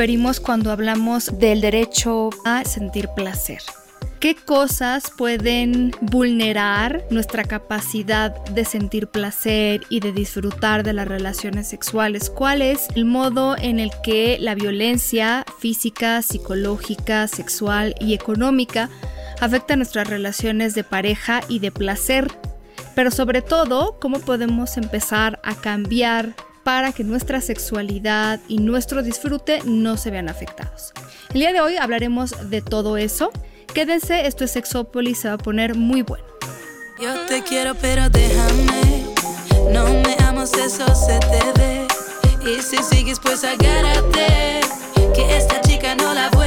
Referimos cuando hablamos del derecho a sentir placer? ¿Qué cosas pueden vulnerar nuestra capacidad de sentir placer y de disfrutar de las relaciones sexuales? ¿Cuál es el modo en el que la violencia física, psicológica, sexual y económica afecta nuestras relaciones de pareja y de placer? Pero sobre todo, ¿cómo podemos empezar a cambiar para que nuestra sexualidad y nuestro disfrute no se vean afectados. El día de hoy hablaremos de todo eso. Quédense, esto es Sexópolis, se va a poner muy bueno. Yo te quiero, pero déjame. No me amas, eso se te ve. Y si sigues, pues agárrate. Que esta chica no la vuelva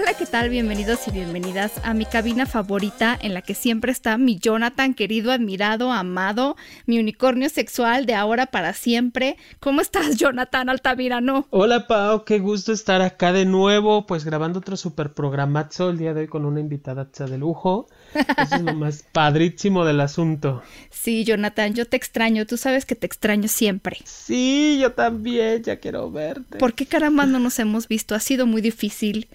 Hola, ¿qué tal? Bienvenidos y bienvenidas a mi cabina favorita en la que siempre está mi Jonathan, querido, admirado, amado, mi unicornio sexual de ahora para siempre. ¿Cómo estás, Jonathan Altamirano? Hola, Pau, qué gusto estar acá de nuevo, pues grabando otro super programazo el día de hoy con una invitada de lujo. Eso es lo más padrísimo del asunto. Sí, Jonathan, yo te extraño. Tú sabes que te extraño siempre. Sí, yo también, ya quiero verte. ¿Por qué caramba no nos hemos visto? Ha sido muy difícil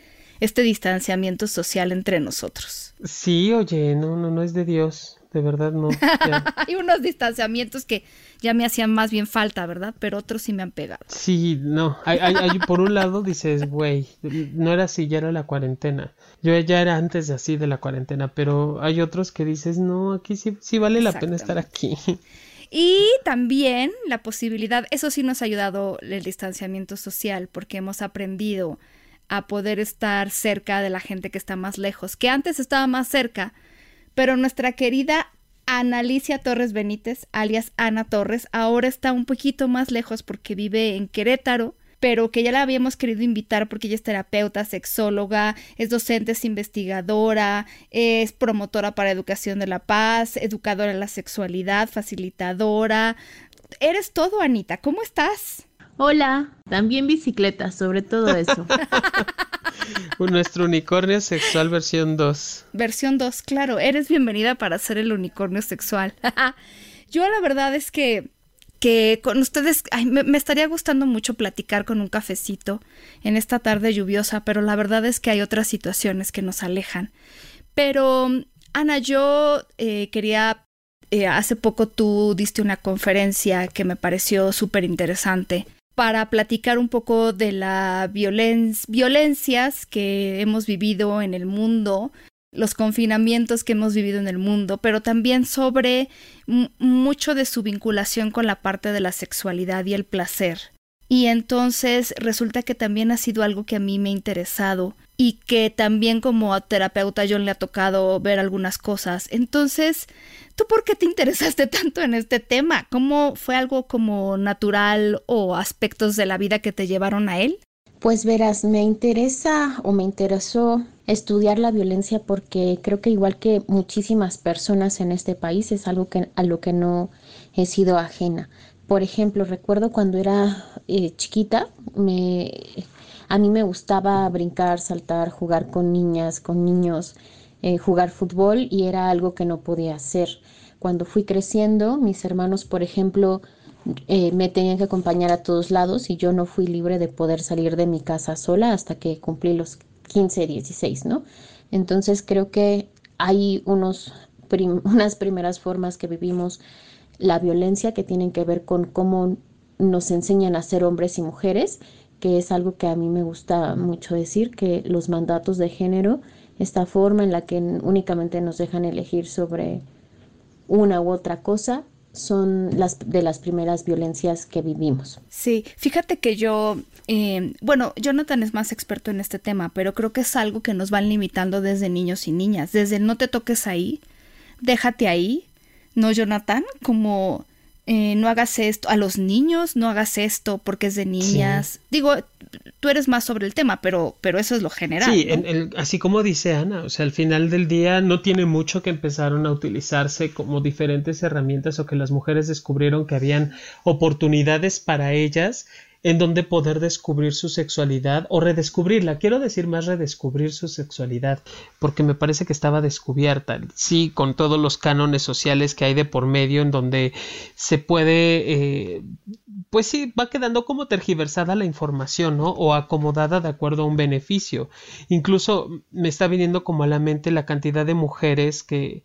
este distanciamiento social entre nosotros. Sí, oye, no, no, no es de Dios de verdad no. hay unos distanciamientos que ya me hacían más bien falta, ¿verdad? Pero otros sí me han pegado. Sí, no. Hay, hay, por un lado dices, güey, no era así, ya era la cuarentena. Yo ya era antes de así de la cuarentena, pero hay otros que dices, no, aquí sí, sí vale la pena estar aquí. Y también la posibilidad, eso sí nos ha ayudado el distanciamiento social, porque hemos aprendido a poder estar cerca de la gente que está más lejos, que antes estaba más cerca, pero nuestra querida Analicia Torres Benítez, alias Ana Torres, ahora está un poquito más lejos porque vive en Querétaro, pero que ya la habíamos querido invitar porque ella es terapeuta, sexóloga, es docente, es investigadora, es promotora para educación de la paz, educadora en la sexualidad, facilitadora. Eres todo, Anita. ¿Cómo estás? Hola, también bicicleta, sobre todo eso. Nuestro unicornio sexual versión 2. Versión 2, claro, eres bienvenida para ser el unicornio sexual. Yo la verdad es que, que con ustedes me, me, estaría gustando mucho platicar con un cafecito en esta tarde lluviosa, pero la verdad es que hay otras situaciones que nos alejan. Pero, Ana, yo eh, quería eh, hace poco tú diste una conferencia que me pareció súper interesante para platicar un poco de las violencias que hemos vivido en el mundo, los confinamientos que hemos vivido en el mundo, pero también sobre mucho de su vinculación con la parte de la sexualidad y el placer. Y entonces resulta que también ha sido algo que a mí me ha interesado y que también como terapeuta yo le ha tocado ver algunas cosas. Entonces, ¿tú por qué te interesaste tanto en este tema? ¿Cómo fue algo como natural o aspectos de la vida que te llevaron a él? Pues verás, me interesa o me interesó estudiar la violencia porque creo que igual que muchísimas personas en este país es algo que, a lo que no he sido ajena. Por ejemplo, recuerdo cuando era eh, chiquita, me, a mí me gustaba brincar, saltar, jugar con niñas, con niños, eh, jugar fútbol y era algo que no podía hacer. Cuando fui creciendo, mis hermanos, por ejemplo, eh, me tenían que acompañar a todos lados y yo no fui libre de poder salir de mi casa sola hasta que cumplí los 15, 16, ¿no? Entonces creo que hay unos unas primeras formas que vivimos la violencia que tienen que ver con cómo nos enseñan a ser hombres y mujeres, que es algo que a mí me gusta mucho decir, que los mandatos de género, esta forma en la que únicamente nos dejan elegir sobre una u otra cosa, son las de las primeras violencias que vivimos. Sí, fíjate que yo, eh, bueno, Jonathan es más experto en este tema, pero creo que es algo que nos van limitando desde niños y niñas, desde no te toques ahí, déjate ahí, ¿no, Jonathan? Como eh, no hagas esto, a los niños no hagas esto porque es de niñas. Digo, tú eres más sobre el tema, pero, pero eso es lo general. Sí, así como dice Ana, o sea, al final del día no tiene mucho que empezaron a utilizarse como diferentes herramientas o que las mujeres descubrieron que habían oportunidades para ellas en donde poder descubrir su sexualidad o redescubrirla. Quiero decir más redescubrir su sexualidad, porque me parece que estaba descubierta. Sí, con todos los cánones sociales que hay de por medio, en donde se puede, eh, pues sí, va quedando como tergiversada la información, ¿no? O acomodada de acuerdo a un beneficio. Incluso me está viniendo como a la mente la cantidad de mujeres que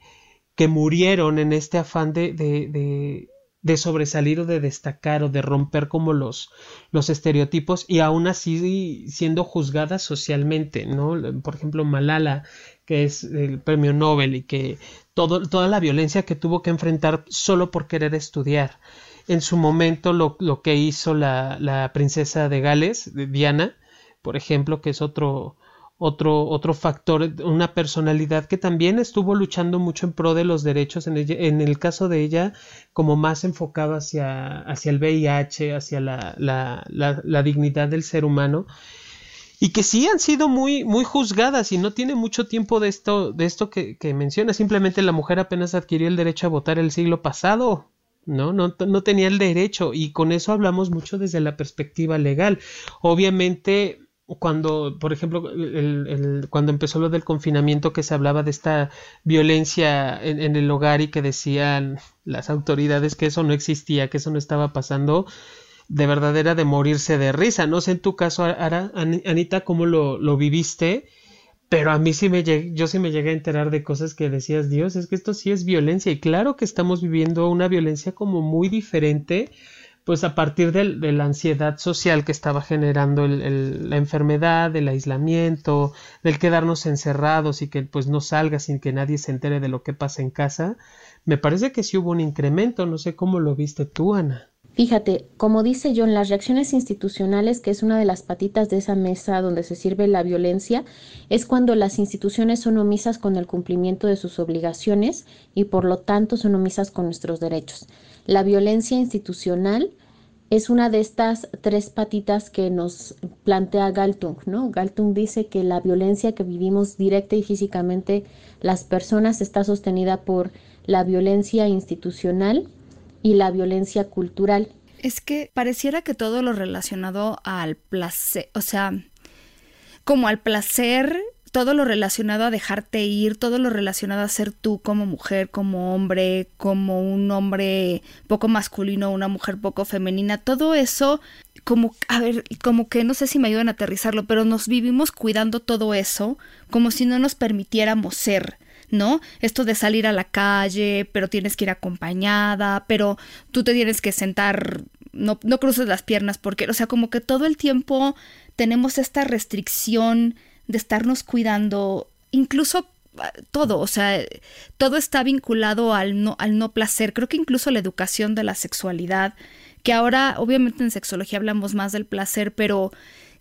que murieron en este afán de, de de sobresalir o de destacar o de romper como los, los estereotipos y aún así siendo juzgadas socialmente, ¿no? Por ejemplo, Malala, que es el premio Nobel y que todo, toda la violencia que tuvo que enfrentar solo por querer estudiar. En su momento lo, lo que hizo la, la princesa de Gales, Diana, por ejemplo, que es otro, otro, otro factor, una personalidad que también estuvo luchando mucho en pro de los derechos, en, en el caso de ella, como más enfocado hacia, hacia el VIH, hacia la, la, la, dignidad del ser humano, y que sí han sido muy, muy juzgadas y no tiene mucho tiempo de esto, de esto que, que menciona, simplemente la mujer apenas adquirió el derecho a votar el siglo pasado, ¿no? ¿no? No tenía el derecho y con eso hablamos mucho desde la perspectiva legal. Obviamente cuando, por ejemplo, el, cuando empezó lo del confinamiento que se hablaba de esta violencia en, el hogar y que decían las autoridades que eso no existía, que eso no estaba pasando, de verdad era de morirse de risa. No sé en tu caso, Anita, cómo lo, lo viviste, pero a mí sí me llegué, yo sí me llegué a enterar de cosas que decías, Dios, es que esto sí es violencia y claro que estamos viviendo una violencia como muy diferente pues a partir de, la ansiedad social que estaba generando el, la enfermedad, el aislamiento, del quedarnos encerrados y que pues no salga sin que nadie se entere de lo que pasa en casa, me parece que sí hubo un incremento, no sé cómo lo viste tú, Ana. Fíjate, como dice John, las reacciones institucionales, que es una de las patitas de esa mesa donde se sirve la violencia, es cuando las instituciones son omisas con el cumplimiento de sus obligaciones y por lo tanto son omisas con nuestros derechos. La violencia institucional es una de estas tres patitas que nos plantea Galtung, ¿no? Galtung dice que la violencia que vivimos directa y físicamente las personas está sostenida por la violencia institucional y la violencia cultural. Es que pareciera que todo lo relacionado al placer, o sea, como al placer todo lo relacionado a dejarte ir, todo lo relacionado a ser tú como mujer, como hombre, como un hombre poco masculino, una mujer poco femenina, todo eso, como, a ver, como que no sé si me ayudan a aterrizarlo, pero nos vivimos cuidando todo eso como si no nos permitiéramos ser. ¿no? Esto de salir a la calle, pero tienes que ir acompañada, pero tú te tienes que sentar, no, no cruces las piernas porque, o sea, como que todo el tiempo tenemos esta restricción de estarnos cuidando, incluso ah, todo, o sea, todo está vinculado al no, al no placer. Creo que incluso la educación de la sexualidad, que ahora obviamente en sexología hablamos más del placer, pero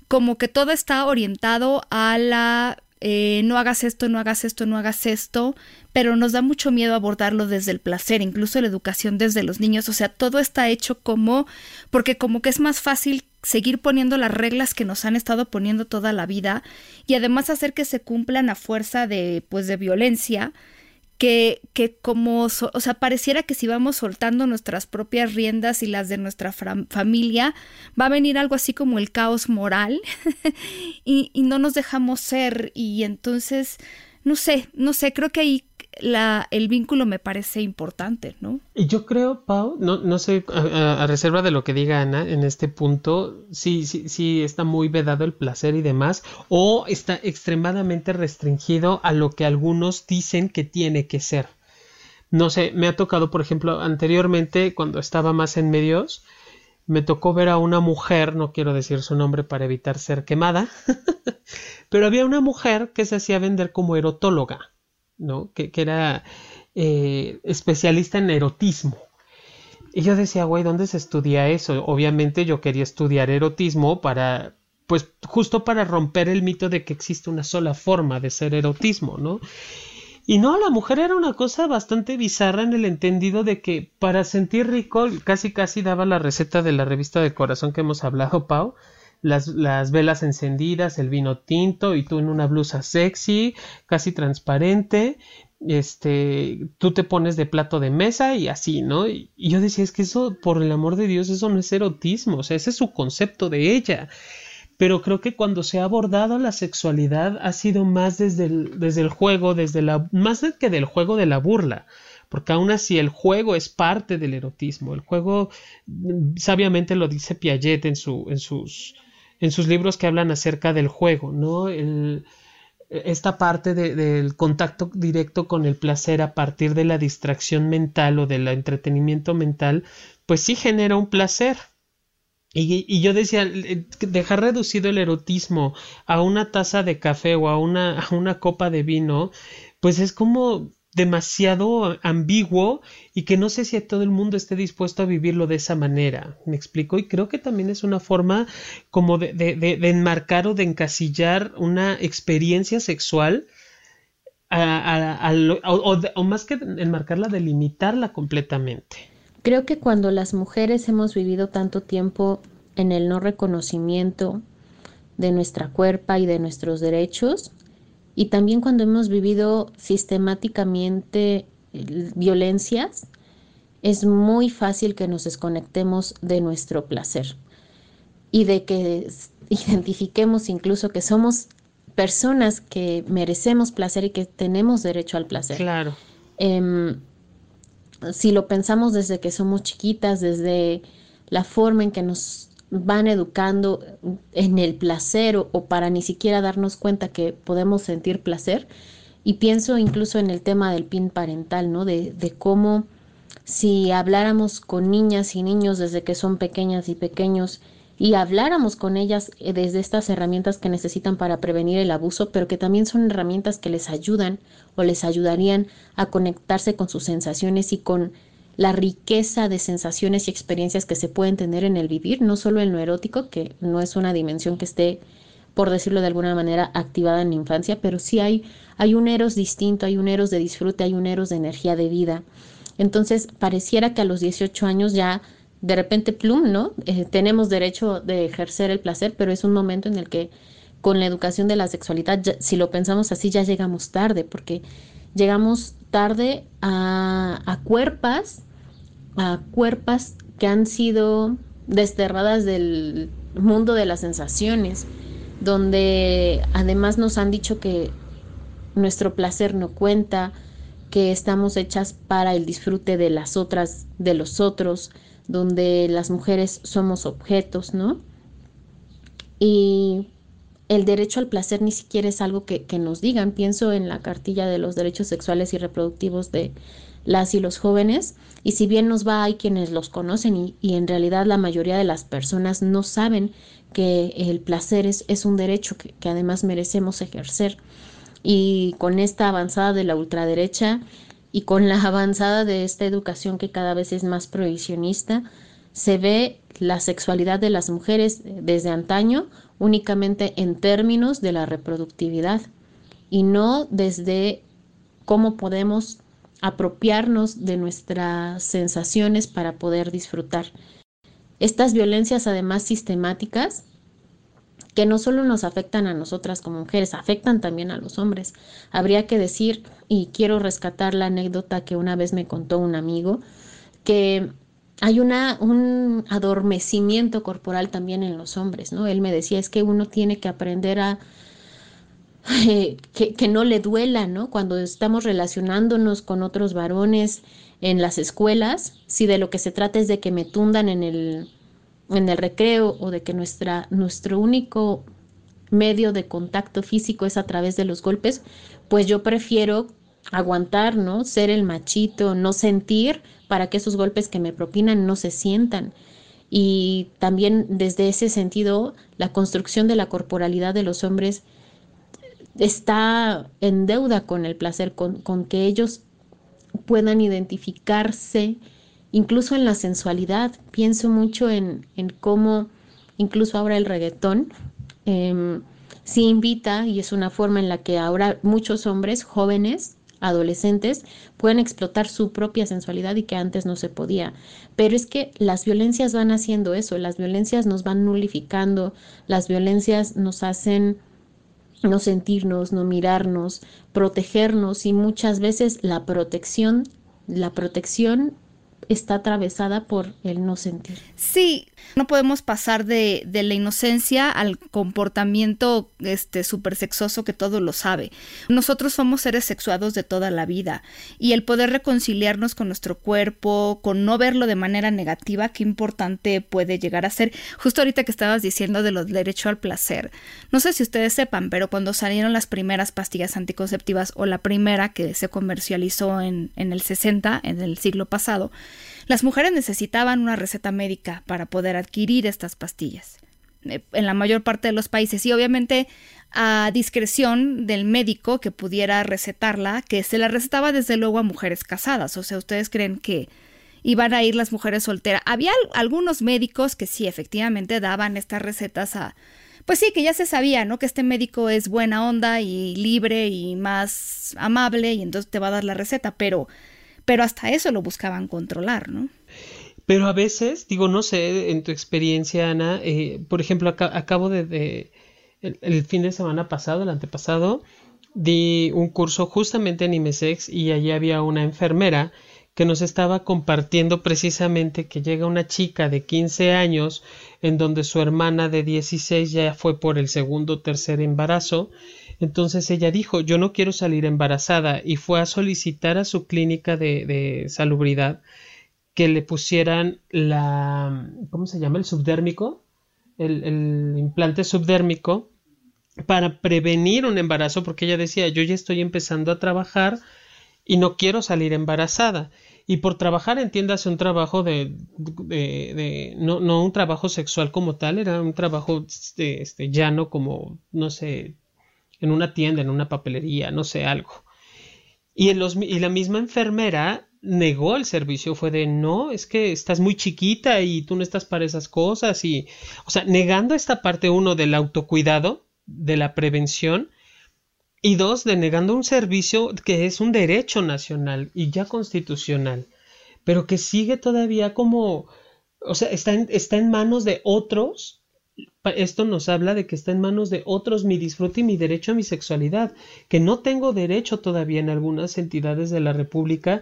como que todo está orientado a la eh, no hagas esto, no hagas esto, no hagas esto, pero nos da mucho miedo abordarlo desde el placer, incluso la educación desde los niños, o sea, todo está hecho como, porque como que es más fácil seguir poniendo las reglas que nos han estado poniendo toda la vida y además hacer que se cumplan a fuerza de pues de violencia que, que como, o sea, pareciera que si vamos soltando nuestras propias riendas y las de nuestra familia, va a venir algo así como el caos moral y, y no nos dejamos ser. Y entonces, no sé, no sé, creo que ahí la, el vínculo me parece importante, ¿no? Y yo creo, Pau, no, no sé, a, reserva de lo que diga Ana en este punto, sí, sí, sí está muy vedado el placer y demás, o está extremadamente restringido a lo que algunos dicen que tiene que ser. No sé, me ha tocado, por ejemplo, anteriormente, cuando estaba más en medios, me tocó ver a una mujer, no quiero decir su nombre para evitar ser quemada, pero había una mujer que se hacía vender como erotóloga. ¿No? Que, era eh, especialista en erotismo. Y yo decía, güey, ¿dónde se estudia eso? Obviamente yo quería estudiar erotismo para, pues justo para romper el mito de que existe una sola forma de ser erotismo, ¿no? Y no, la mujer era una cosa bastante bizarra en el entendido de que para sentir rico, casi casi daba la receta de la revista de corazón que hemos hablado, Pau, las, las, velas encendidas, el vino tinto y tú en una blusa sexy, casi transparente, este, tú te pones de plato de mesa y así, ¿no? Y, yo decía, es que eso, por el amor de Dios, eso no es erotismo, o sea, ese es su concepto de ella pero creo que cuando se ha abordado la sexualidad ha sido más desde el, desde el juego, desde la, más que del juego de la burla, porque aún así el juego es parte del erotismo, el juego sabiamente lo dice Piaget en, su, en, sus, en sus libros que hablan acerca del juego, ¿no? El, esta parte de, del contacto directo con el placer a partir de la distracción mental o del entretenimiento mental, pues sí genera un placer, y, yo decía, dejar reducido el erotismo a una taza de café o a una, a una copa de vino, pues es como demasiado ambiguo y que no sé si todo el mundo esté dispuesto a vivirlo de esa manera. ¿Me explico? Y creo que también es una forma como de, de, de, enmarcar o de encasillar una experiencia sexual a, o, o más que enmarcarla, delimitarla completamente. Creo que cuando las mujeres hemos vivido tanto tiempo en el no reconocimiento de nuestra cuerpa y de nuestros derechos, y también cuando hemos vivido sistemáticamente eh, violencias, es muy fácil que nos desconectemos de nuestro placer y de que identifiquemos incluso que somos personas que merecemos placer y que tenemos derecho al placer. Claro. Eh, si lo pensamos desde que somos chiquitas, desde la forma en que nos van educando en el placer o, para ni siquiera darnos cuenta que podemos sentir placer. Y pienso incluso en el tema del PIN parental, ¿no? De, de cómo si habláramos con niñas y niños desde que son pequeñas y pequeños y habláramos con ellas eh, desde estas herramientas que necesitan para prevenir el abuso, pero que también son herramientas que les ayudan o les ayudarían a conectarse con sus sensaciones y con la riqueza de sensaciones y experiencias que se pueden tener en el vivir, no solo en lo erótico, que no es una dimensión que esté, por decirlo de alguna manera, activada en la infancia, pero sí hay, hay un eros distinto, hay un eros de disfrute, hay un eros de energía de vida. Entonces, pareciera que a los 18 años ya de repente plum, ¿no? Eh, tenemos derecho de ejercer el placer, pero es un momento en el que con la educación de la sexualidad, si lo pensamos así, ya llegamos tarde, porque llegamos tarde a, a cuerpas, a cuerpas que han sido desterradas del mundo de las sensaciones, donde además nos han dicho que nuestro placer no cuenta, que estamos hechas para el disfrute de las otras, de los otros, donde las mujeres somos objetos, ¿no? Y el derecho al placer ni siquiera es algo que, nos digan. Pienso en la cartilla de los derechos sexuales y reproductivos de las y los jóvenes, y si bien nos va, hay quienes los conocen y, en realidad la mayoría de las personas no saben que el placer es, es un derecho que, que además merecemos ejercer. Y con esta avanzada de la ultraderecha, y con la avanzada de esta educación que cada vez es más prohibicionista, se ve la sexualidad de las mujeres desde antaño únicamente en términos de la reproductividad y no desde cómo podemos apropiarnos de nuestras sensaciones para poder disfrutar. Estas violencias además sistemáticas que no solo nos afectan a nosotras como mujeres, afectan también a los hombres. Habría que decir, y quiero rescatar la anécdota que una vez me contó un amigo, que hay una, un adormecimiento corporal también en los hombres, ¿no? Él me decía, es que uno tiene que aprender a que, que, no le duela, ¿no? Cuando estamos relacionándonos con otros varones en las escuelas, si de lo que se trata es de que me tundan en el, en el recreo o de que nuestra, nuestro único medio de contacto físico es a través de los golpes, pues yo prefiero aguantar, ¿no? Ser el machito, no sentir para que esos golpes que me propinan no se sientan. Y también desde ese sentido, la construcción de la corporalidad de los hombres está en deuda con el placer, con, con que ellos puedan identificarse incluso en la sensualidad. Pienso mucho en, en cómo incluso ahora el reggaetón eh, sí invita y es una forma en la que ahora muchos hombres jóvenes adolescentes pueden explotar su propia sensualidad y que antes no se podía. Pero es que las violencias van haciendo eso, las violencias nos van nulificando, las violencias nos hacen no sentirnos, no mirarnos, protegernos y muchas veces la protección, la protección está atravesada por el no sentir. Sí, no podemos pasar de, de la inocencia al comportamiento este súper sexoso que todo lo sabe. Nosotros somos seres sexuados de toda la vida y el poder reconciliarnos con nuestro cuerpo, con no verlo de manera negativa, qué importante puede llegar a ser. Justo ahorita que estabas diciendo de los derecho al placer. No sé si ustedes sepan, pero cuando salieron las primeras pastillas anticonceptivas o la primera que se comercializó en, en el 60, en el siglo pasado, las mujeres necesitaban una receta médica para poder adquirir estas pastillas eh, en la mayor parte de los países y obviamente a discreción del médico que pudiera recetarla, que se la recetaba desde luego a mujeres casadas. O sea, ustedes creen que iban a ir las mujeres solteras. Había algunos médicos que sí, efectivamente, daban estas recetas a... Pues sí, que ya se sabía, ¿no? Que este médico es buena onda y libre y más amable y entonces te va a dar la receta, pero pero hasta eso lo buscaban controlar, ¿no? Pero a veces, digo, no sé, en tu experiencia, Ana, eh, por ejemplo, acabo de, el, fin de semana pasado, el antepasado, di un curso justamente en IMESEX y allí había una enfermera que nos estaba compartiendo precisamente que llega una chica de 15 años en donde su hermana de 16 ya fue por el segundo o tercer embarazo entonces ella dijo, yo no quiero salir embarazada y fue a solicitar a su clínica de, salubridad que le pusieran la, ¿cómo se llama? El subdérmico, el, el implante subdérmico para prevenir un embarazo porque ella decía, yo ya estoy empezando a trabajar y no quiero salir embarazada. Y por trabajar, entiéndase, un trabajo de, de, de no, no, un trabajo sexual como tal, era un trabajo este, este, llano como, no sé, en una tienda, en una papelería, no sé, algo. Y, en los, y la misma enfermera negó el servicio, fue de no, es que estás muy chiquita y tú no estás para esas cosas y, o sea, negando esta parte uno del autocuidado, de la prevención, y dos, denegando un servicio que es un derecho nacional y ya constitucional, pero que sigue todavía como, o sea, está está en manos de otros esto nos habla de que está en manos de otros mi disfrute y mi derecho a mi sexualidad, que no tengo derecho todavía en algunas entidades de la República,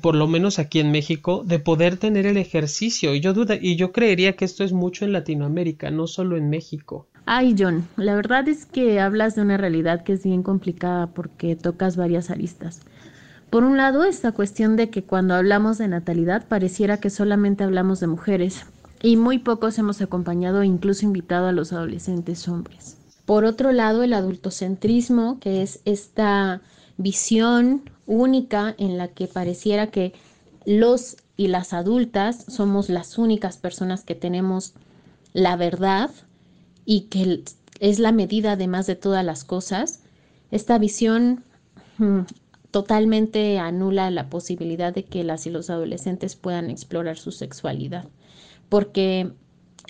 por lo menos aquí en México, de poder tener el ejercicio. Y yo duda, y yo creería que esto es mucho en Latinoamérica, no solo en México. Ay, John, la verdad es que hablas de una realidad que es bien complicada porque tocas varias aristas. Por un lado, esta cuestión de que cuando hablamos de natalidad pareciera que solamente hablamos de mujeres, y muy pocos hemos acompañado e incluso invitado a los adolescentes hombres. Por otro lado, el adultocentrismo, que es esta visión única en la que pareciera que los y las adultas somos las únicas personas que tenemos la verdad y que es la medida además de todas las cosas, esta visión mm, totalmente anula la posibilidad de que las y los adolescentes puedan explorar su sexualidad porque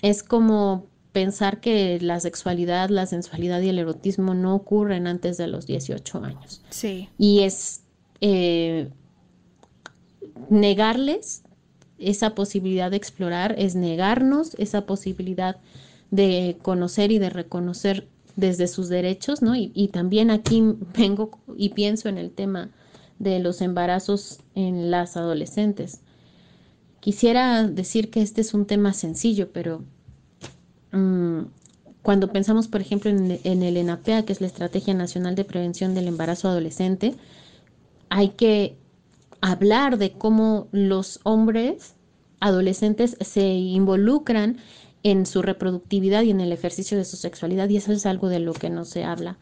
es como pensar que la sexualidad, la sensualidad y el erotismo no ocurren antes de los 18 años. Sí. Y es eh, negarles esa posibilidad de explorar, es negarnos esa posibilidad de conocer y de reconocer desde sus derechos, ¿no? Y, y también aquí vengo y pienso en el tema de los embarazos en las adolescentes. Quisiera decir que este es un tema sencillo, pero mm, cuando pensamos, por ejemplo, en, en, el ENAPEA, que es la Estrategia Nacional de Prevención del Embarazo Adolescente, hay que hablar de cómo los hombres adolescentes se involucran en su reproductividad y en el ejercicio de su sexualidad, y eso es algo de lo que no se habla.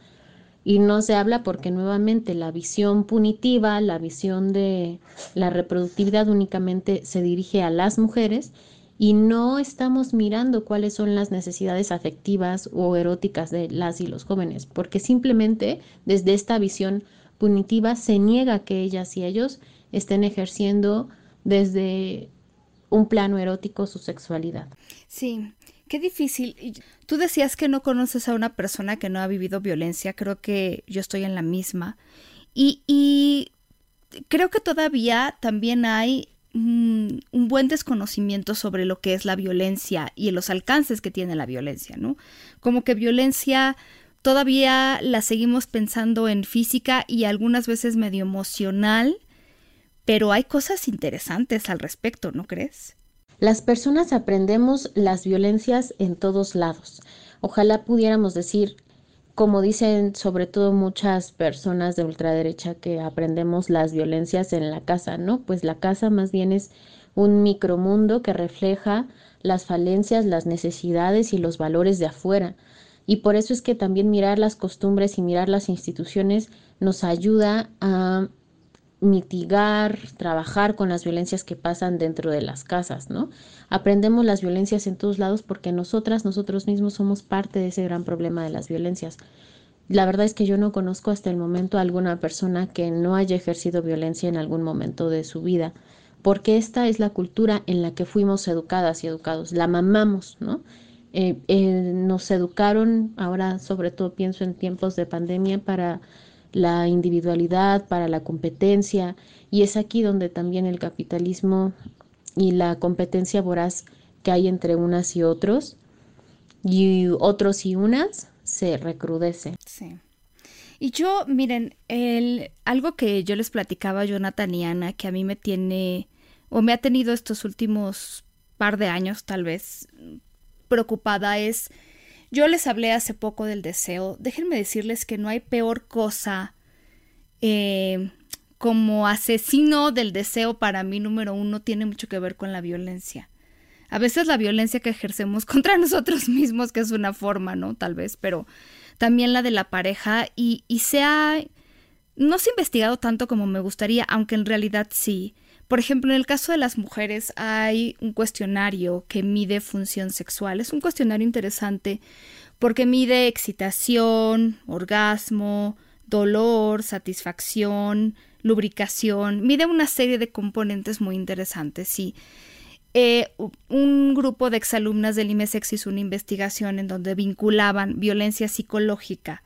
Y no se habla porque nuevamente la visión punitiva, la visión de la reproductividad únicamente se dirige a las mujeres y no estamos mirando cuáles son las necesidades afectivas o eróticas de las y los jóvenes, porque simplemente desde esta visión punitiva se niega que ellas y ellos estén ejerciendo desde un plano erótico su sexualidad. Sí, qué difícil. Tú decías que no conoces a una persona que no ha vivido violencia, creo que yo estoy en la misma. Y, y creo que todavía también hay un, buen desconocimiento sobre lo que es la violencia y los alcances que tiene la violencia, ¿no? Como que violencia todavía la seguimos pensando en física y algunas veces medio emocional, pero hay cosas interesantes al respecto, ¿no crees? Las personas aprendemos las violencias en todos lados. Ojalá pudiéramos decir como dicen sobre todo muchas personas de ultraderecha que aprendemos las violencias en la casa, ¿no? Pues la casa más bien es un micromundo que refleja las falencias, las necesidades y los valores de afuera. Y por eso es que también mirar las costumbres y mirar las instituciones nos ayuda a mitigar, trabajar con las violencias que pasan dentro de las casas, ¿no? Aprendemos las violencias en todos lados porque nosotras, nosotros mismos somos parte de ese gran problema de las violencias. La verdad es que yo no conozco hasta el momento a alguna persona que no haya ejercido violencia en algún momento de su vida, porque esta es la cultura en la que fuimos educadas y educados, la mamamos, ¿no? Eh, eh, nos educaron, ahora sobre todo pienso en tiempos de pandemia, para la individualidad, para la competencia, y es aquí donde también el capitalismo y la competencia voraz que hay entre unas y otros, y otros y unas, se recrudece. Sí. Y yo, miren, el, algo que yo les platicaba a Jonathan que a mí me tiene, o me ha tenido estos últimos par de años tal vez, preocupada es yo les hablé hace poco del deseo. Déjenme decirles que no hay peor cosa eh, como asesino del deseo para mí número uno tiene mucho que ver con la violencia. A veces la violencia que ejercemos contra nosotros mismos, que es una forma, ¿no? Tal vez, pero también la de la pareja y, y se ha... No se ha investigado tanto como me gustaría, aunque en realidad sí. Por ejemplo, en el caso de las mujeres hay un cuestionario que mide función sexual. Es un cuestionario interesante porque mide excitación, orgasmo, dolor, satisfacción, lubricación, mide una serie de componentes muy interesantes. Sí. Eh, un grupo de exalumnas del IMESEX hizo una investigación en donde vinculaban violencia psicológica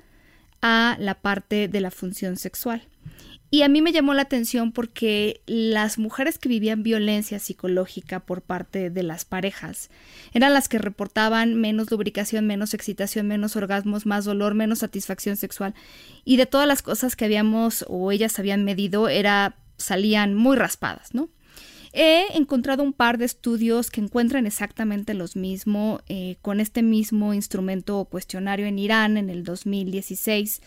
a la parte de la función sexual. Y a mí me llamó la atención porque las mujeres que vivían violencia psicológica por parte de las parejas eran las que reportaban menos lubricación, menos excitación, menos orgasmos, más dolor, menos satisfacción sexual. Y de todas las cosas que habíamos o ellas habían medido, era salían muy raspadas, ¿no? He encontrado un par de estudios que encuentran exactamente los mismos eh, con este mismo instrumento o cuestionario en Irán en el 2016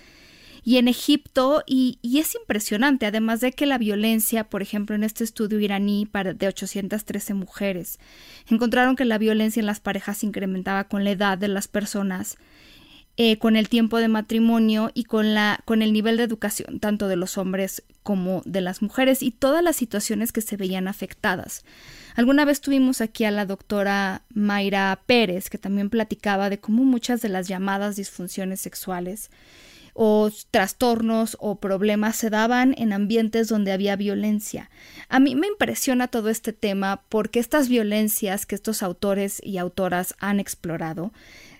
y en Egipto, y, es impresionante, además de que la violencia, por ejemplo, en este estudio iraní para, de 813 mujeres, encontraron que la violencia en las parejas se incrementaba con la edad de las personas, eh, con el tiempo de matrimonio y con, la, con el nivel de educación, tanto de los hombres como de las mujeres, y todas las situaciones que se veían afectadas. Alguna vez tuvimos aquí a la doctora Mayra Pérez, que también platicaba de cómo muchas de las llamadas disfunciones sexuales o trastornos o problemas se daban en ambientes donde había violencia. A mí me impresiona todo este tema porque estas violencias que estos autores y autoras han explorado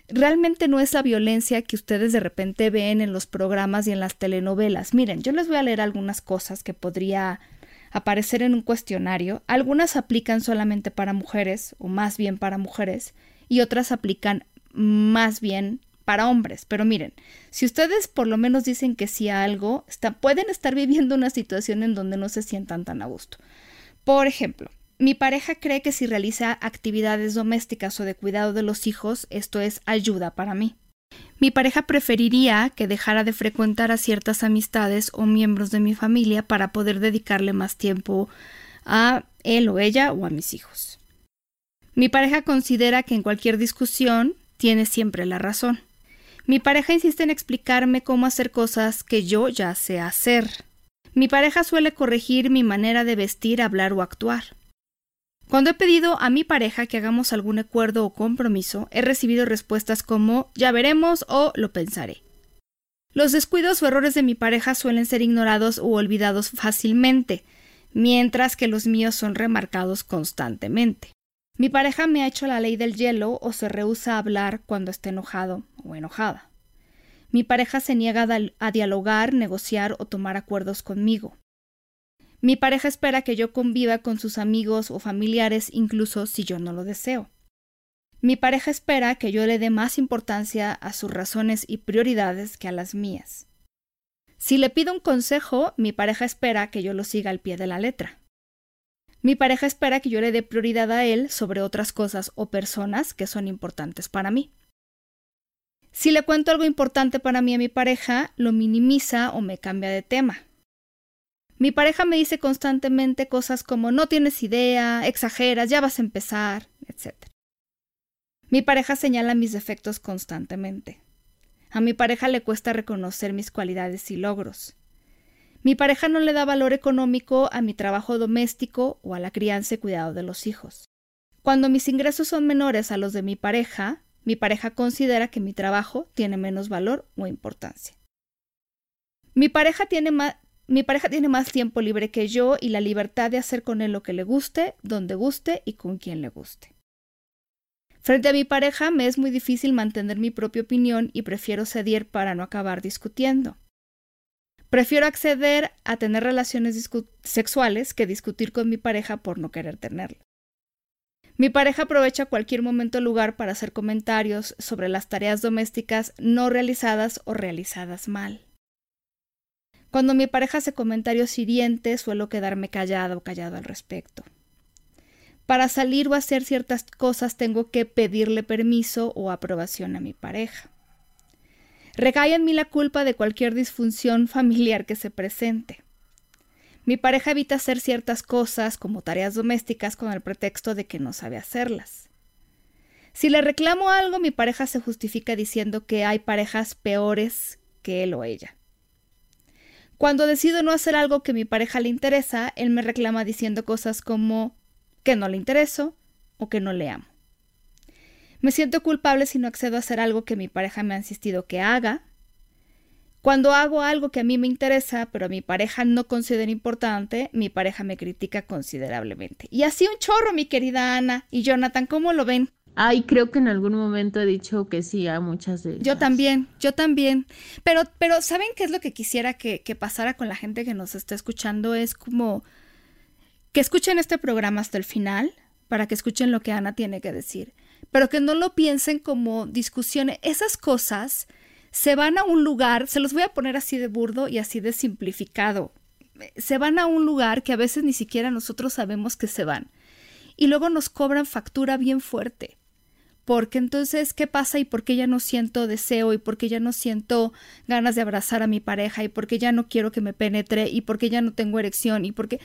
realmente no es la violencia que ustedes de repente ven en los programas y en las telenovelas. Miren, yo les voy a leer algunas cosas que podría aparecer en un cuestionario. Algunas aplican solamente para mujeres o más bien para mujeres y otras aplican más bien para hombres. Pero miren, si ustedes por lo menos dicen que sí a algo, pueden estar viviendo una situación en donde no se sientan tan a gusto. Por ejemplo, mi pareja cree que si realiza actividades domésticas o de cuidado de los hijos, esto es ayuda para mí. Mi pareja preferiría que dejara de frecuentar a ciertas amistades o miembros de mi familia para poder dedicarle más tiempo a él o ella o a mis hijos. Mi pareja considera que en cualquier discusión tiene siempre la razón. Mi pareja insiste en explicarme cómo hacer cosas que yo ya sé hacer. Mi pareja suele corregir mi manera de vestir, hablar o actuar. Cuando he pedido a mi pareja que hagamos algún acuerdo o compromiso, he recibido respuestas como ya veremos o lo pensaré. Los descuidos o errores de mi pareja suelen ser ignorados o olvidados fácilmente. mientras que los míos son remarcados constantemente. Mi pareja me ha hecho la ley del hielo o se rehúsa a hablar cuando esté enojado o enojada. Mi pareja se niega a dialogar, negociar o tomar acuerdos conmigo. Mi pareja espera que yo conviva con sus amigos o familiares incluso si yo no lo deseo. Mi pareja espera que yo le dé más importancia a sus razones y prioridades que a las mías. Si le pido un consejo, mi pareja espera que yo lo siga al pie de la letra. Mi pareja espera que yo le dé prioridad a él sobre otras cosas o personas que son importantes para mí. Si le cuento algo importante para mí a mi pareja, lo minimiza o me cambia de tema. Mi pareja me dice constantemente cosas como no tienes idea, exageras, ya vas a empezar, etc. Mi pareja señala mis defectos constantemente. A mi pareja le cuesta reconocer mis cualidades y logros. Mi pareja no le da valor económico a mi trabajo doméstico o a la crianza y cuidado de los hijos. Cuando mis ingresos son menores a los de mi pareja, mi pareja considera que mi trabajo tiene menos valor o importancia. Mi pareja tiene más, mi pareja tiene más tiempo libre que yo y la libertad de hacer con él lo que le guste, donde guste y con quien le guste. Frente a mi pareja me es muy difícil mantener mi propia opinión y prefiero ceder para no acabar discutiendo. Prefiero acceder a tener relaciones sexuales que discutir con mi pareja por no querer tenerlas. Mi pareja aprovecha cualquier momento o lugar para hacer comentarios sobre las tareas domésticas no realizadas o realizadas mal. Cuando mi pareja hace comentarios hirientes, suelo quedarme callada o callado al respecto. Para salir o hacer ciertas cosas tengo que pedirle permiso o aprobación a mi pareja. Recae en mí la culpa de cualquier disfunción familiar que se presente. Mi pareja evita hacer ciertas cosas como tareas domésticas con el pretexto de que no sabe hacerlas. Si le reclamo algo, mi pareja se justifica diciendo que hay parejas peores que él o ella. Cuando decido no hacer algo que mi pareja le interesa, él me reclama diciendo cosas como que no le intereso o que no le amo. Me siento culpable si no accedo a hacer algo que mi pareja me ha insistido que haga. Cuando hago algo que a mí me interesa, pero a mi pareja no considera importante, mi pareja me critica considerablemente. Y así un chorro, mi querida Ana y Jonathan, ¿cómo lo ven? Ay, creo que en algún momento he dicho que sí a muchas de Yo también, yo también. Pero, pero ¿saben qué es lo que quisiera que, que pasara con la gente que nos está escuchando? Es como que escuchen este programa hasta el final, para que escuchen lo que Ana tiene que decir pero que no lo piensen como discusiones. Esas cosas se van a un lugar, se los voy a poner así de burdo y así de simplificado. Se van a un lugar que a veces ni siquiera nosotros sabemos que se van. Y luego nos cobran factura bien fuerte. Porque entonces, ¿qué pasa? ¿Y por qué ya no siento deseo? ¿Y por qué ya no siento ganas de abrazar a mi pareja? ¿Y por qué ya no quiero que me penetre? ¿Y por qué ya no tengo erección? ¿Y por qué?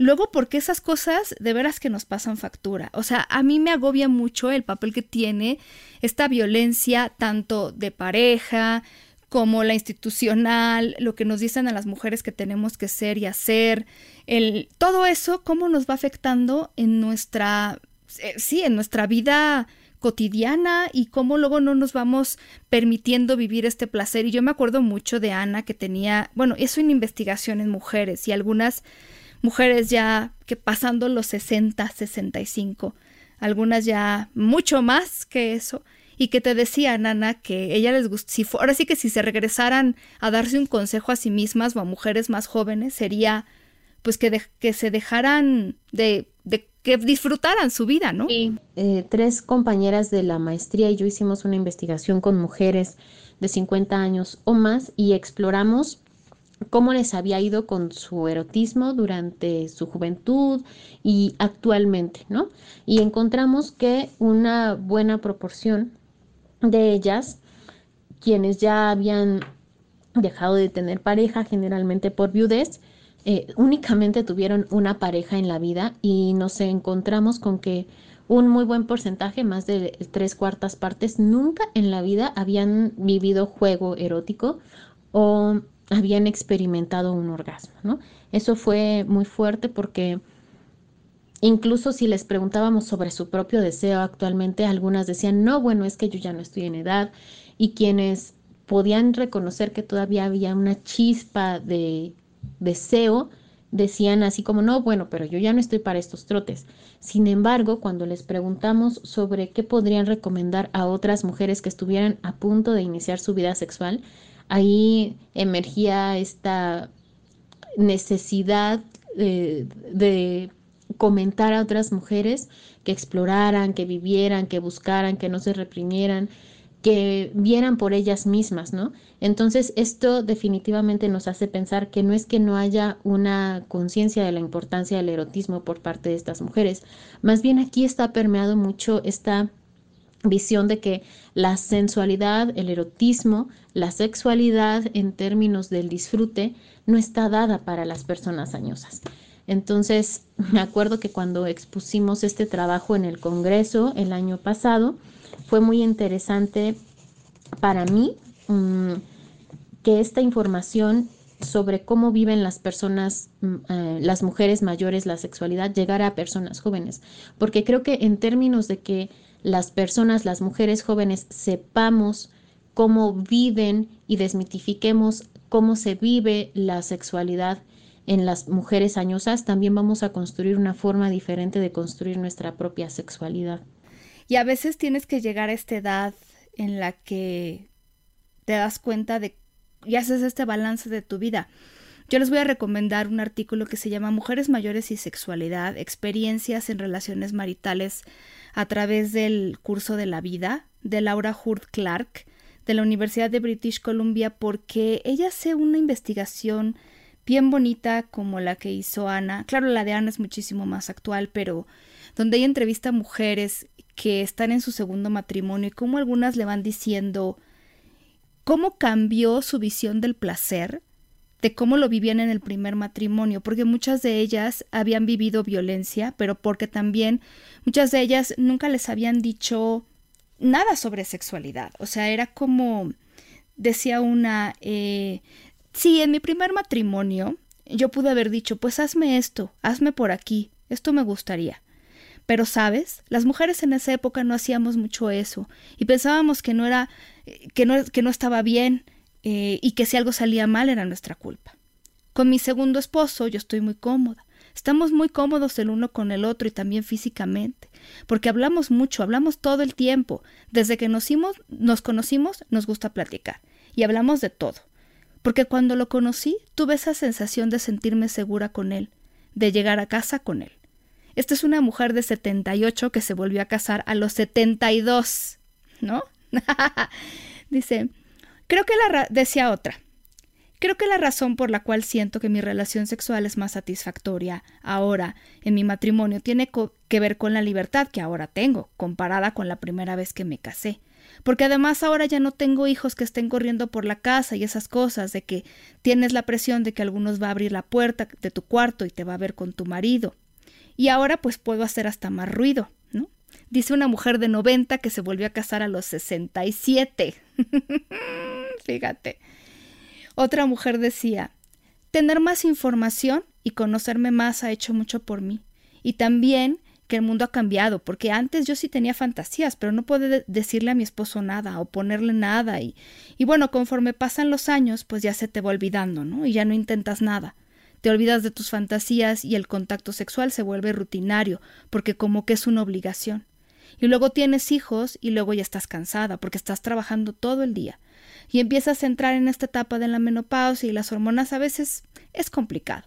Luego, porque esas cosas de veras que nos pasan factura. O sea, a mí me agobia mucho el papel que tiene esta violencia, tanto de pareja como la institucional, lo que nos dicen a las mujeres que tenemos que ser y hacer, el, todo eso, cómo nos va afectando en nuestra, eh, sí, en nuestra vida cotidiana y cómo luego no nos vamos permitiendo vivir este placer. Y yo me acuerdo mucho de Ana que tenía, bueno, eso en investigación en mujeres y algunas mujeres ya que pasando los 60, 65, algunas ya mucho más que eso, y que te decía Nana que ella les gusta, si ahora sí que si se regresaran a darse un consejo a sí mismas o a mujeres más jóvenes, sería pues que, que se dejaran de, de, que disfrutaran su vida, ¿no? Sí, eh, tres compañeras de la maestría y yo hicimos una investigación con mujeres de 50 años o más y exploramos cómo les había ido con su erotismo durante su juventud y actualmente, ¿no? Y encontramos que una buena proporción de ellas, quienes ya habían dejado de tener pareja, generalmente por viudez, eh, únicamente tuvieron una pareja en la vida y nos encontramos con que un muy buen porcentaje, más de tres cuartas partes, nunca en la vida habían vivido juego erótico o habían experimentado un orgasmo, ¿no? Eso fue muy fuerte porque incluso si les preguntábamos sobre su propio deseo actualmente, algunas decían, no, bueno, es que yo ya no estoy en edad, y quienes podían reconocer que todavía había una chispa de deseo, decían así como, no, bueno, pero yo ya no estoy para estos trotes. Sin embargo, cuando les preguntamos sobre qué podrían recomendar a otras mujeres que estuvieran a punto de iniciar su vida sexual, ahí emergía esta necesidad de comentar a otras mujeres que exploraran, que vivieran, que buscaran, que no se reprimieran, que vieran por ellas mismas, ¿no? Entonces, esto definitivamente nos hace pensar que no es que no haya una conciencia de la importancia del erotismo por parte de estas mujeres, más bien aquí está permeado mucho esta visión de que la sensualidad, el erotismo, la sexualidad en términos del disfrute no está dada para las personas añosas. Entonces, me acuerdo que cuando expusimos este trabajo en el Congreso el año pasado, fue muy interesante para mí mm, que esta información sobre cómo viven las personas, mm, eh, las mujeres mayores la sexualidad, llegara a personas jóvenes. Porque creo que en términos de que las personas, las mujeres jóvenes, sepamos cómo viven y desmitifiquemos cómo se vive la sexualidad en las mujeres añosas, también vamos a construir una forma diferente de construir nuestra propia sexualidad. Y a veces tienes que llegar a esta edad en la que te das cuenta de y haces este balance de tu vida. Yo les voy a recomendar un artículo que se llama Mujeres mayores y sexualidad, experiencias en relaciones maritales a través del curso de la vida de Laura Hurd Clark de la Universidad de British Columbia porque ella hace una investigación bien bonita como la que hizo Ana. Claro, la de Ana es muchísimo más actual, pero donde ella entrevista a mujeres que están en su segundo matrimonio y cómo algunas le van diciendo cómo cambió su visión del placer, de cómo lo vivían en el primer matrimonio, porque muchas de ellas habían vivido violencia, pero porque también muchas de ellas nunca les habían dicho nada sobre sexualidad. O sea, era como, decía una, eh, Sí, en mi primer matrimonio yo pude haber dicho, pues hazme esto, hazme por aquí, esto me gustaría. Pero, ¿sabes? Las mujeres en esa época no hacíamos mucho eso y pensábamos que no era, que no, que no estaba bien eh, y que si algo salía mal era nuestra culpa. Con mi segundo esposo yo estoy muy cómoda. Estamos muy cómodos el uno con el otro y también físicamente, porque hablamos mucho, hablamos todo el tiempo. Desde que nos, nos conocimos nos gusta platicar y hablamos de todo porque cuando lo conocí tuve esa sensación de sentirme segura con él, de llegar a casa con él. Esta es una mujer de 78 que se volvió a casar a los 72, ¿no? Dice, creo que la decía otra. Creo que la razón por la cual siento que mi relación sexual es más satisfactoria ahora en mi matrimonio tiene que ver con la libertad que ahora tengo, comparada con la primera vez que me casé porque además ahora ya no tengo hijos que estén corriendo por la casa y esas cosas de que tienes la presión de que algunos va a abrir la puerta de tu cuarto y te va a ver con tu marido. Y ahora pues puedo hacer hasta más ruido, ¿no? Dice una mujer de 90 que se volvió a casar a los 67. Fíjate. Otra mujer decía, tener más información y conocerme más ha hecho mucho por mí. Y también que el mundo ha cambiado, porque antes yo sí tenía fantasías, pero no puedo decirle a mi esposo nada o ponerle nada y, y bueno, conforme pasan los años, pues ya se te va olvidando, ¿no? Y ya no intentas nada. Te olvidas de tus fantasías y el contacto sexual se vuelve rutinario, porque como que es una obligación. Y luego tienes hijos y luego ya estás cansada, porque estás trabajando todo el día. Y empiezas a entrar en esta etapa de la menopausia y las hormonas a veces es complicado.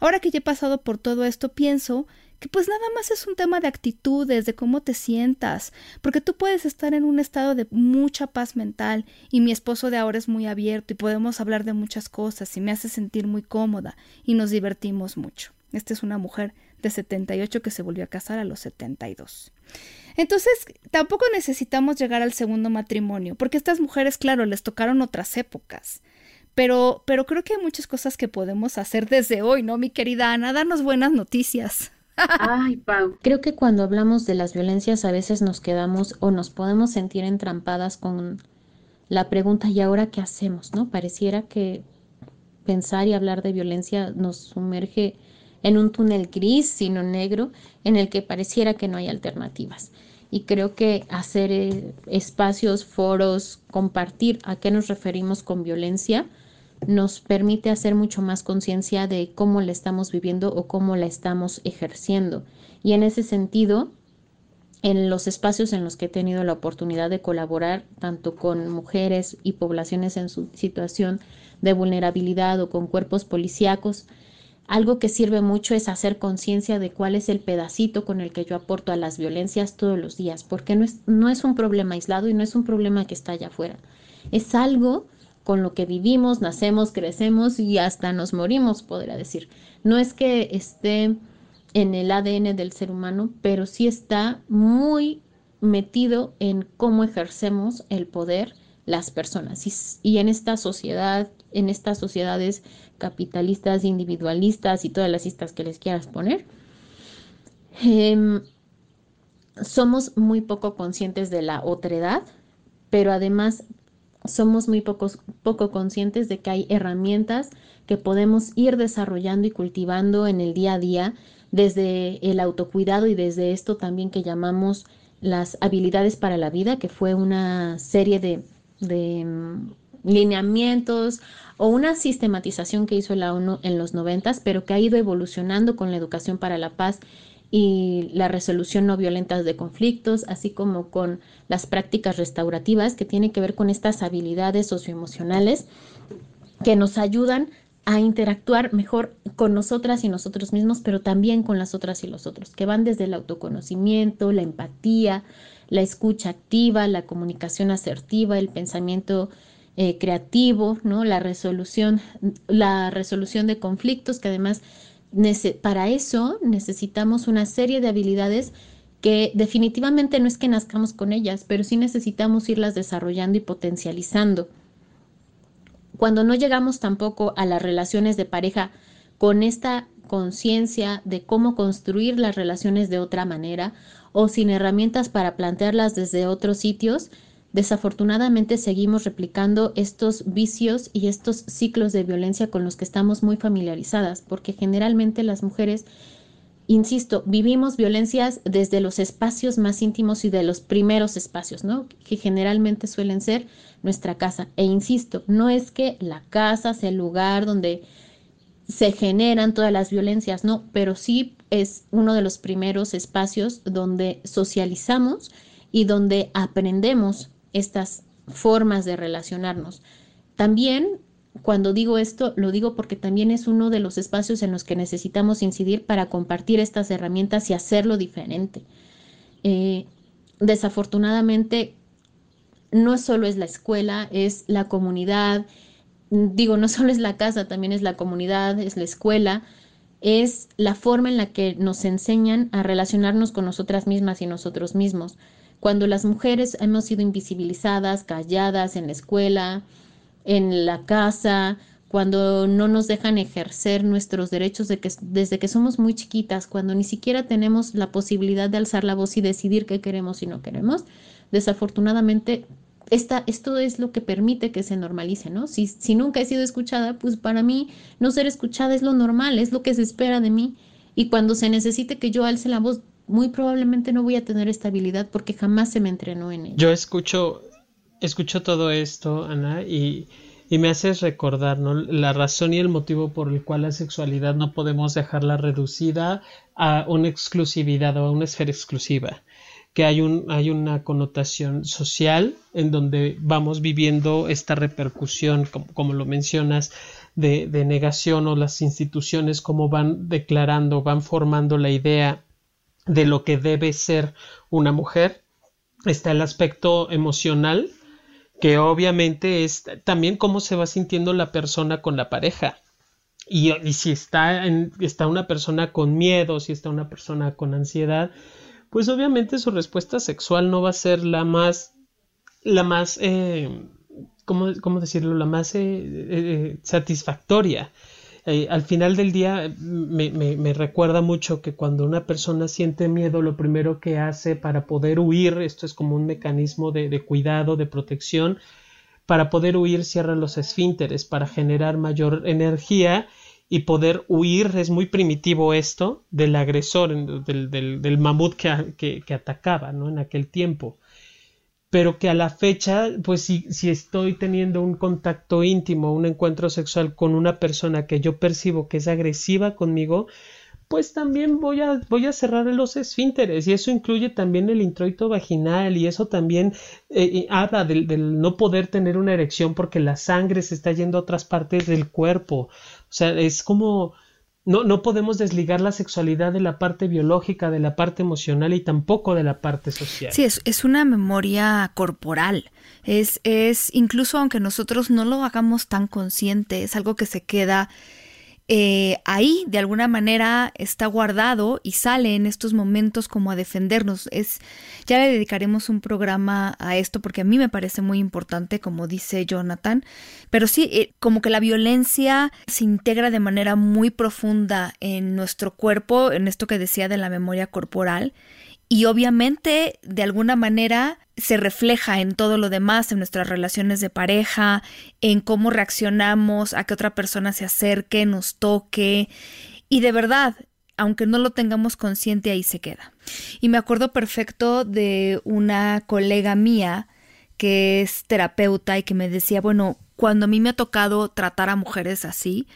Ahora que ya he pasado por todo esto, pienso que pues nada más es un tema de actitudes, de cómo te sientas, porque tú puedes estar en un estado de mucha paz mental y mi esposo de ahora es muy abierto y podemos hablar de muchas cosas y me hace sentir muy cómoda y nos divertimos mucho. Esta es una mujer de 78 que se volvió a casar a los 72. Entonces, tampoco necesitamos llegar al segundo matrimonio, porque estas mujeres, claro, les tocaron otras épocas. Pero, pero creo que hay muchas cosas que podemos hacer desde hoy, ¿no, mi querida Ana? Danos buenas noticias. Ay, Pau. Creo que cuando hablamos de las violencias a veces nos quedamos o nos podemos sentir entrampadas con la pregunta ¿y ahora qué hacemos? ¿No? Pareciera que pensar y hablar de violencia nos sumerge en un túnel gris, sino negro, en el que pareciera que no hay alternativas. Y creo que hacer eh, espacios, foros, compartir a qué nos referimos con violencia, nos permite hacer mucho más conciencia de cómo la estamos viviendo o cómo la estamos ejerciendo. Y en ese sentido, en los espacios en los que he tenido la oportunidad de colaborar, tanto con mujeres y poblaciones en su situación de vulnerabilidad o con cuerpos policíacos, algo que sirve mucho es hacer conciencia de cuál es el pedacito con el que yo aporto a las violencias todos los días, porque no es, no es un problema aislado y no es un problema que está allá afuera. Es algo con lo que vivimos, nacemos, crecemos y hasta nos morimos, podría decir. No es que esté en el ADN del ser humano, pero sí está muy metido en cómo ejercemos el poder las personas. Y, en esta sociedad, en estas sociedades capitalistas, individualistas y todas las listas que les quieras poner, em, somos muy poco conscientes de la otredad, pero además somos muy pocos, poco conscientes de que hay herramientas que podemos ir desarrollando y cultivando en el día a día desde el autocuidado y desde esto también que llamamos las habilidades para la vida, que fue una serie de, de mm, lineamientos o una sistematización que hizo la ONU en los noventas, pero que ha ido evolucionando con la educación para la paz y la resolución no violenta de conflictos, así como con las prácticas restaurativas que tienen que ver con estas habilidades socioemocionales que nos ayudan a interactuar mejor con nosotras y nosotros mismos, pero también con las otras y los otros, que van desde el autoconocimiento, la empatía, la escucha activa, la comunicación asertiva, el pensamiento eh, creativo, ¿no? La resolución, la resolución de conflictos, que además para eso necesitamos una serie de habilidades que definitivamente no es que nazcamos con ellas, pero sí necesitamos irlas desarrollando y potencializando. Cuando no llegamos tampoco a las relaciones de pareja con esta conciencia de cómo construir las relaciones de otra manera o sin herramientas para plantearlas desde otros sitios, Desafortunadamente seguimos replicando estos vicios y estos ciclos de violencia con los que estamos muy familiarizadas, porque generalmente las mujeres, insisto, vivimos violencias desde los espacios más íntimos y de los primeros espacios, ¿no? Que generalmente suelen ser nuestra casa. E insisto, no es que la casa sea el lugar donde se generan todas las violencias, no, pero sí es uno de los primeros espacios donde socializamos y donde aprendemos estas formas de relacionarnos. También, cuando digo esto, lo digo porque también es uno de los espacios en los que necesitamos incidir para compartir estas herramientas y hacerlo diferente. Eh, desafortunadamente, no solo es la escuela, es la comunidad, digo, no solo es la casa, también es la comunidad, es la escuela, es la forma en la que nos enseñan a relacionarnos con nosotras mismas y nosotros mismos cuando las mujeres hemos sido invisibilizadas, calladas en la escuela, en la casa, cuando no nos dejan ejercer nuestros derechos desde que somos muy chiquitas, cuando ni siquiera tenemos la posibilidad de alzar la voz y decidir qué queremos y no queremos, desafortunadamente esto es lo que permite que se normalice, ¿no? Si, si nunca he sido escuchada, pues para mí no ser escuchada es lo normal, es lo que se espera de mí. Y cuando se necesite que yo alce la voz, muy probablemente no voy a tener estabilidad porque jamás se me entrenó en ello. Yo escucho, escucho todo esto, Ana, y, y me haces recordar la razón y el motivo por el cual la sexualidad no podemos dejarla reducida a una exclusividad o a una esfera exclusiva que hay, un, hay una connotación social en donde vamos viviendo esta repercusión, como, como lo mencionas, de, de, negación o las instituciones como van declarando, van formando la idea de lo que debe ser una mujer. Está el aspecto emocional, que obviamente es también cómo se va sintiendo la persona con la pareja. Y, si está, en, está una persona con miedo, si está una persona con ansiedad, pues obviamente su respuesta sexual no va a ser la más, la más, eh, ¿cómo, ¿cómo, decirlo? La más eh, eh, satisfactoria. Eh, al final del día me, me, recuerda mucho que cuando una persona siente miedo, lo primero que hace para poder huir, esto es como un mecanismo de, de cuidado, de protección, para poder huir cierra los esfínteres para generar mayor energía y poder huir, es muy primitivo esto, del agresor, del, del, del mamut que, que, que, atacaba ¿no? en aquel tiempo. Pero que a la fecha, pues si, si estoy teniendo un contacto íntimo, un encuentro sexual con una persona que yo percibo que es agresiva conmigo, pues también voy a, voy a cerrar los esfínteres y eso incluye también el introito vaginal y eso también eh, habla del, del, no poder tener una erección porque la sangre se está yendo a otras partes del cuerpo. O sea, es como no, no podemos desligar la sexualidad de la parte biológica, de la parte emocional y tampoco de la parte social. Sí, es, es una memoria corporal. Es, es, incluso aunque nosotros no lo hagamos tan consciente, es algo que se queda eh, ahí de alguna manera está guardado y sale en estos momentos como a defendernos. Es, ya le dedicaremos un programa a esto porque a mí me parece muy importante, como dice Jonathan. Pero sí, eh, como que la violencia se integra de manera muy profunda en nuestro cuerpo, en esto que decía de la memoria corporal. Y obviamente, de alguna manera, se refleja en todo lo demás, en nuestras relaciones de pareja, en cómo reaccionamos a que otra persona se acerque, nos toque. Y de verdad, aunque no lo tengamos consciente, ahí se queda. Y me acuerdo perfecto de una colega mía que es terapeuta y que me decía, bueno, cuando a mí me ha tocado tratar a mujeres así,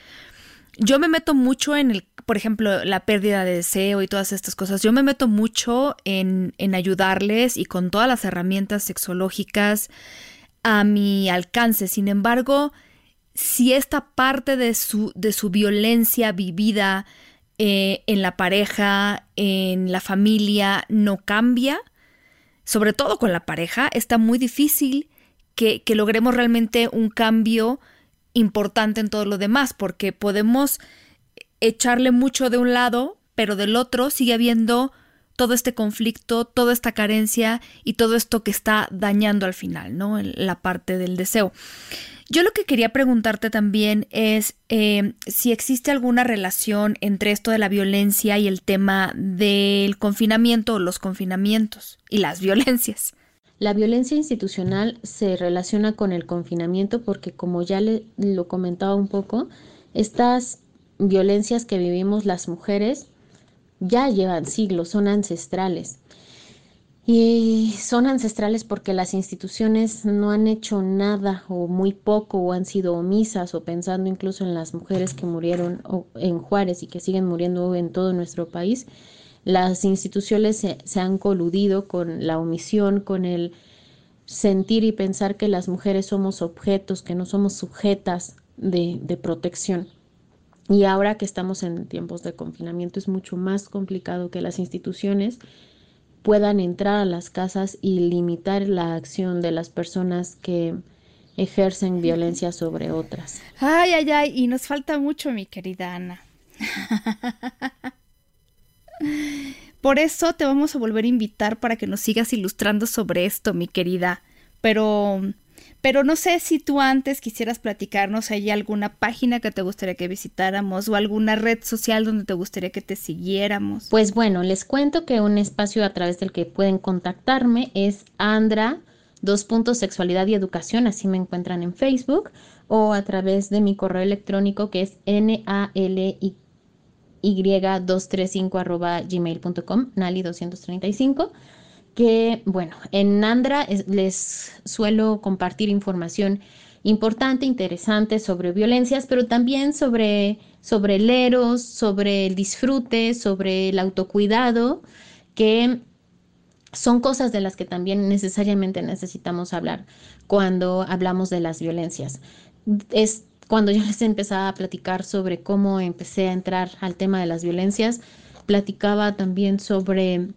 yo me meto mucho en el, por ejemplo, la pérdida de deseo y todas estas cosas. Yo me meto mucho en, en ayudarles y con todas las herramientas sexológicas a mi alcance. Sin embargo, si esta parte de su, de su violencia vivida eh, en la pareja, en la familia, no cambia, sobre todo con la pareja, está muy difícil que, que logremos realmente un cambio importante en todo lo demás, porque podemos echarle mucho de un lado, pero del otro sigue habiendo todo este conflicto, toda esta carencia y todo esto que está dañando al final, ¿no? La parte del deseo. Yo lo que quería preguntarte también es eh, si existe alguna relación entre esto de la violencia y el tema del confinamiento o los confinamientos y las violencias. La violencia institucional se relaciona con el confinamiento porque, como ya le, lo comentaba un poco, estas violencias que vivimos las mujeres ya llevan siglos, son ancestrales. Y son ancestrales porque las instituciones no han hecho nada o muy poco o han sido omisas o pensando incluso en las mujeres que murieron en Juárez y que siguen muriendo en todo nuestro país las instituciones se, han coludido con la omisión, con el sentir y pensar que las mujeres somos objetos, que no somos sujetas de, de, protección. Y ahora que estamos en tiempos de confinamiento es mucho más complicado que las instituciones puedan entrar a las casas y limitar la acción de las personas que ejercen violencia sobre otras. Ay, ay, ay, y nos falta mucho, mi querida Ana. Por eso te vamos a volver a invitar para que nos sigas ilustrando sobre esto, mi querida. Pero pero no sé si tú antes quisieras platicarnos, ¿hay alguna página que te gustaría que visitáramos o alguna red social donde te gustaría que te siguiéramos? Pues bueno, les cuento que un espacio a través del que pueden contactarme es Andra, dos puntos sexualidad y educación, así me encuentran en Facebook, o a través de mi correo electrónico que es n a l i y235 gmail.com, Nali235, que bueno, en Nandra les suelo compartir información importante, interesante sobre violencias, pero también sobre, sobre el eros, sobre el disfrute, sobre el autocuidado, que son cosas de las que también necesariamente necesitamos hablar cuando hablamos de las violencias. Es cuando yo les empezaba a platicar sobre cómo empecé a entrar al tema de las violencias, platicaba también sobre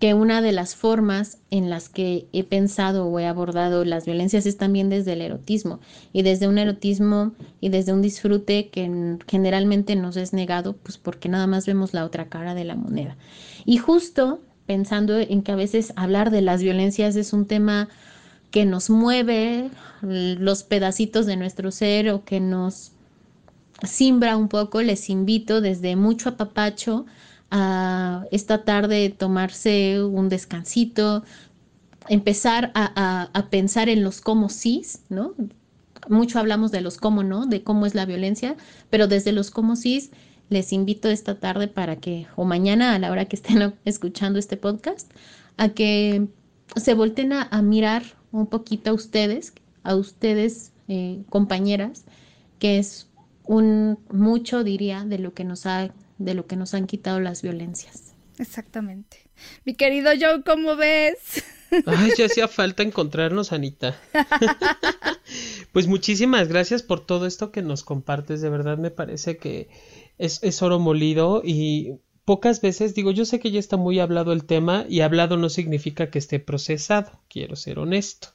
que una de las formas en las que he pensado o he abordado las violencias es también desde el erotismo y desde un erotismo y desde un disfrute que generalmente nos es negado pues porque nada más vemos la otra cara de la moneda. Y justo pensando en que a veces hablar de las violencias es un tema que nos mueve los pedacitos de nuestro ser o que nos simbra un poco, les invito desde mucho apapacho a esta tarde tomarse un descansito, empezar a, a, pensar en los cómo sí, ¿no? Mucho hablamos de los cómo no, de cómo es la violencia, pero desde los cómo sí les invito esta tarde para que, o mañana a la hora que estén escuchando este podcast, a que se volten a, mirar un poquito a ustedes, a ustedes eh, compañeras, que es un mucho diría de lo que nos ha de lo que nos han quitado las violencias. Exactamente. Mi querido Joe, ¿cómo ves? Ay, ya hacía falta encontrarnos, Anita. pues muchísimas gracias por todo esto que nos compartes. De verdad me parece que es, es oro molido y pocas veces digo, yo sé que ya está muy hablado el tema y hablado no significa que esté procesado, quiero ser honesto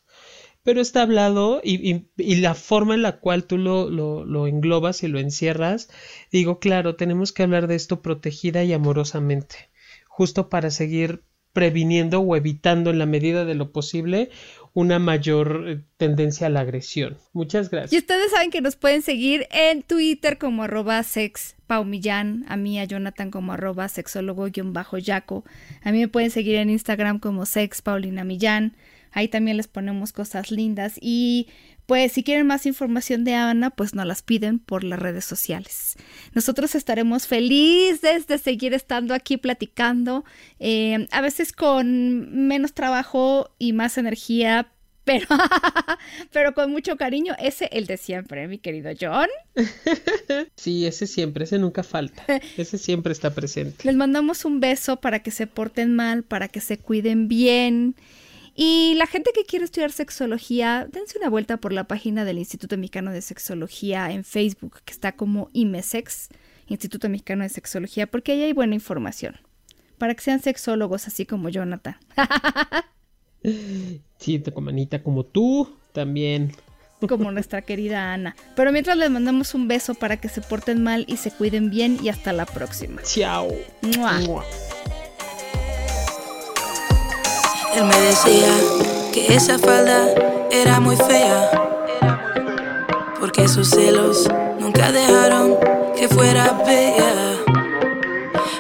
pero está hablado y, la forma en la cual tú lo, lo, lo, englobas y lo encierras, digo, claro, tenemos que hablar de esto protegida y amorosamente, justo para seguir previniendo o evitando en la medida de lo posible una mayor eh, tendencia a la agresión. Muchas gracias. Y ustedes saben que nos pueden seguir en Twitter como arroba sex a mí a Jonathan como arroba sexólogo-yaco, a mí me pueden seguir en Instagram como sex Paulina Millán, Ahí también les ponemos cosas lindas y pues si quieren más información de Ana, pues nos las piden por las redes sociales. Nosotros estaremos felices de seguir estando aquí platicando, eh, a veces con menos trabajo y más energía, pero, pero con mucho cariño. Ese el de siempre, mi querido John. Sí, ese siempre, ese nunca falta. Ese siempre está presente. Les mandamos un beso para que se porten mal, para que se cuiden bien. Y la gente que quiere estudiar sexología, dense una vuelta por la página del Instituto Mexicano de Sexología en Facebook, que está como IMESEX, Instituto Mexicano de Sexología, porque ahí hay buena información. Para que sean sexólogos así como Jonathan. sí, como Anita, como tú también. Como nuestra querida Ana. Pero mientras les mandamos un beso para que se porten mal y se cuiden bien y hasta la próxima. Chao. Él me decía que esa falda era muy fea, porque sus celos nunca dejaron que fuera bella.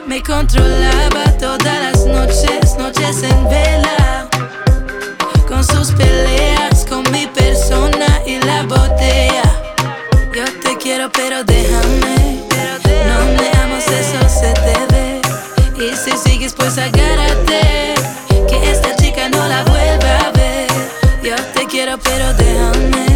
Me controlaba todas las noches, noches en vela, con sus peleas, con mi persona y la botella. Yo te quiero, pero déjame, no eso se te ve. Y si sigues, pues agárrate. quiero, pero déjame.